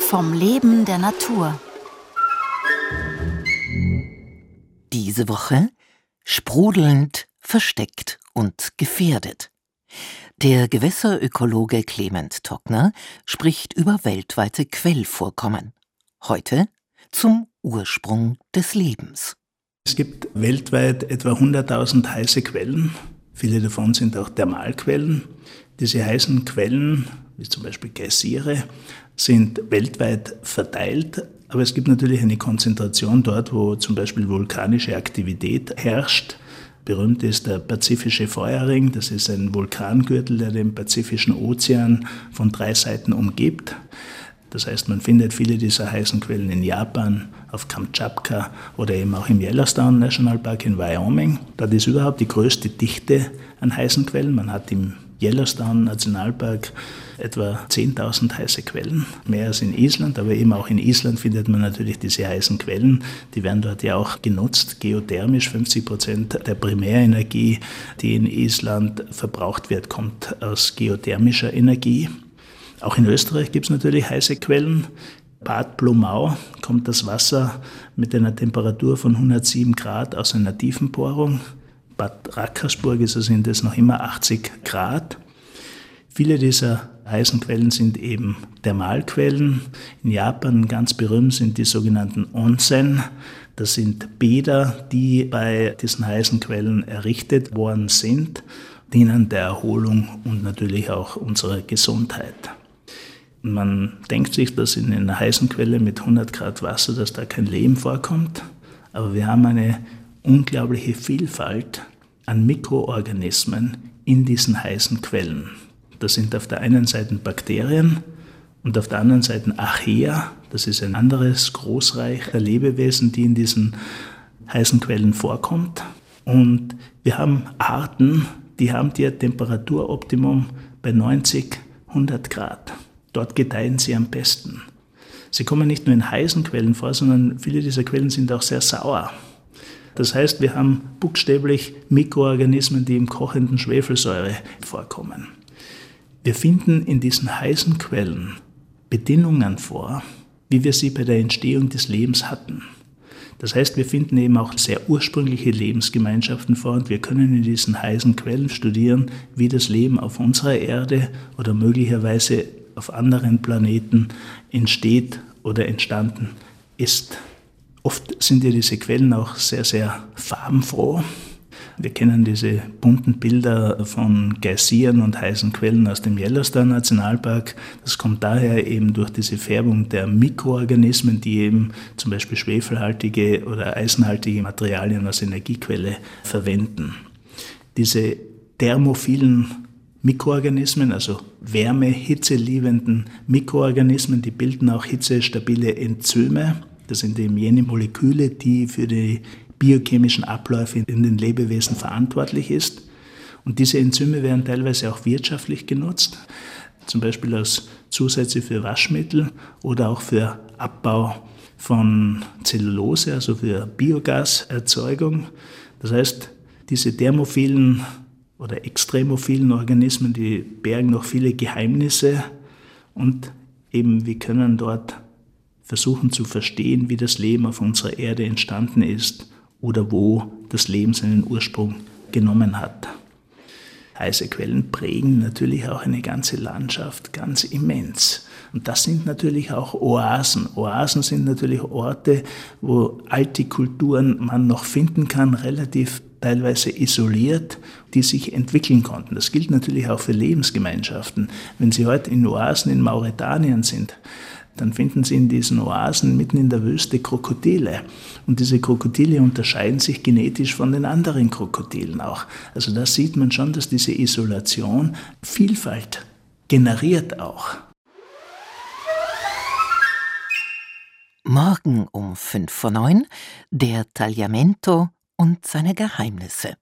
Vom Leben der Natur. Diese Woche sprudelnd, versteckt und gefährdet. Der Gewässerökologe Clement Tockner spricht über weltweite Quellvorkommen. Heute zum Ursprung des Lebens. Es gibt weltweit etwa 100.000 heiße Quellen. Viele davon sind auch Thermalquellen. Diese heißen Quellen, wie zum Beispiel Geysire, sind weltweit verteilt, aber es gibt natürlich eine Konzentration dort, wo zum Beispiel vulkanische Aktivität herrscht. Berühmt ist der Pazifische Feuerring. Das ist ein Vulkangürtel, der den Pazifischen Ozean von drei Seiten umgibt. Das heißt, man findet viele dieser heißen Quellen in Japan, auf Kamtschatka oder eben auch im Yellowstone National Park in Wyoming. Dort ist überhaupt die größte Dichte an heißen Quellen. Man hat im Yellowstone Nationalpark etwa 10.000 heiße Quellen, mehr als in Island, aber eben auch in Island findet man natürlich diese heißen Quellen. Die werden dort ja auch genutzt, geothermisch. 50 Prozent der Primärenergie, die in Island verbraucht wird, kommt aus geothermischer Energie. Auch in Österreich gibt es natürlich heiße Quellen. Bad Blumau kommt das Wasser mit einer Temperatur von 107 Grad aus einer Tiefenbohrung. Bad Rackersburg ist es indes noch immer 80 Grad. Viele dieser heißen Quellen sind eben Thermalquellen. In Japan ganz berühmt sind die sogenannten Onsen. Das sind Bäder, die bei diesen heißen Quellen errichtet worden sind, dienen der Erholung und natürlich auch unserer Gesundheit. Man denkt sich, dass in einer heißen Quelle mit 100 Grad Wasser, dass da kein Leben vorkommt, aber wir haben eine unglaubliche Vielfalt an Mikroorganismen in diesen heißen Quellen. Das sind auf der einen Seite Bakterien und auf der anderen Seite Archaea. Das ist ein anderes Großreich der Lebewesen, die in diesen heißen Quellen vorkommt. Und wir haben Arten, die haben ihr Temperaturoptimum bei 90, 100 Grad. Dort gedeihen sie am besten. Sie kommen nicht nur in heißen Quellen vor, sondern viele dieser Quellen sind auch sehr sauer. Das heißt, wir haben buchstäblich Mikroorganismen, die im kochenden Schwefelsäure vorkommen. Wir finden in diesen heißen Quellen Bedingungen vor, wie wir sie bei der Entstehung des Lebens hatten. Das heißt, wir finden eben auch sehr ursprüngliche Lebensgemeinschaften vor und wir können in diesen heißen Quellen studieren, wie das Leben auf unserer Erde oder möglicherweise auf anderen Planeten entsteht oder entstanden ist. Oft sind ja diese Quellen auch sehr, sehr farbenfroh. Wir kennen diese bunten Bilder von Geysiren und heißen Quellen aus dem Yellowstone Nationalpark. Das kommt daher eben durch diese Färbung der Mikroorganismen, die eben zum Beispiel schwefelhaltige oder eisenhaltige Materialien als Energiequelle verwenden. Diese thermophilen Mikroorganismen, also Wärme, Hitze liebenden Mikroorganismen, die bilden auch hitzestabile Enzyme. Das sind eben jene Moleküle, die für die biochemischen Abläufe in den Lebewesen verantwortlich ist. Und diese Enzyme werden teilweise auch wirtschaftlich genutzt, zum Beispiel als Zusätze für Waschmittel oder auch für Abbau von Zellulose, also für Biogaserzeugung. Das heißt, diese thermophilen oder extremophilen Organismen, die bergen noch viele Geheimnisse und eben wir können dort versuchen zu verstehen, wie das Leben auf unserer Erde entstanden ist oder wo das Leben seinen Ursprung genommen hat. Heiße Quellen prägen natürlich auch eine ganze Landschaft ganz immens. Und das sind natürlich auch Oasen. Oasen sind natürlich Orte, wo alte Kulturen man noch finden kann, relativ teilweise isoliert, die sich entwickeln konnten. Das gilt natürlich auch für Lebensgemeinschaften. Wenn Sie heute in Oasen in Mauretanien sind, dann finden Sie in diesen Oasen mitten in der Wüste Krokodile. Und diese Krokodile unterscheiden sich genetisch von den anderen Krokodilen auch. Also da sieht man schon, dass diese Isolation Vielfalt generiert auch. Morgen um fünf vor neun der Tagliamento und seine Geheimnisse.